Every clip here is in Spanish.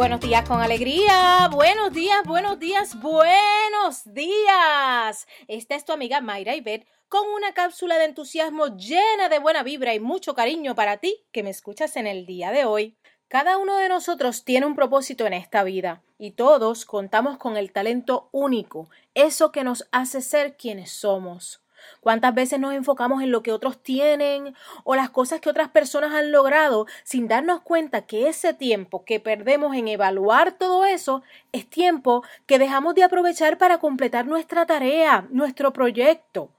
Buenos días con alegría, buenos días, buenos días, buenos días. Esta es tu amiga Mayra Ibet con una cápsula de entusiasmo llena de buena vibra y mucho cariño para ti que me escuchas en el día de hoy. Cada uno de nosotros tiene un propósito en esta vida y todos contamos con el talento único, eso que nos hace ser quienes somos. ¿Cuántas veces nos enfocamos en lo que otros tienen o las cosas que otras personas han logrado sin darnos cuenta que ese tiempo que perdemos en evaluar todo eso es tiempo que dejamos de aprovechar para completar nuestra tarea, nuestro proyecto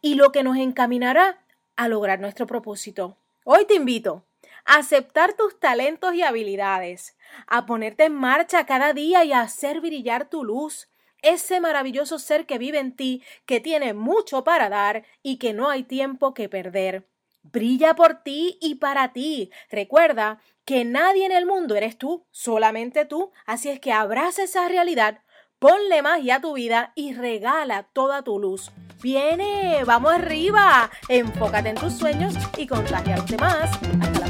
y lo que nos encaminará a lograr nuestro propósito? Hoy te invito a aceptar tus talentos y habilidades, a ponerte en marcha cada día y a hacer brillar tu luz, ese maravilloso ser que vive en ti, que tiene mucho para dar y que no hay tiempo que perder. Brilla por ti y para ti. Recuerda que nadie en el mundo eres tú, solamente tú. Así es que abraza esa realidad, ponle magia a tu vida y regala toda tu luz. Viene, vamos arriba. Enfócate en tus sueños y contagia a los demás. Hasta la.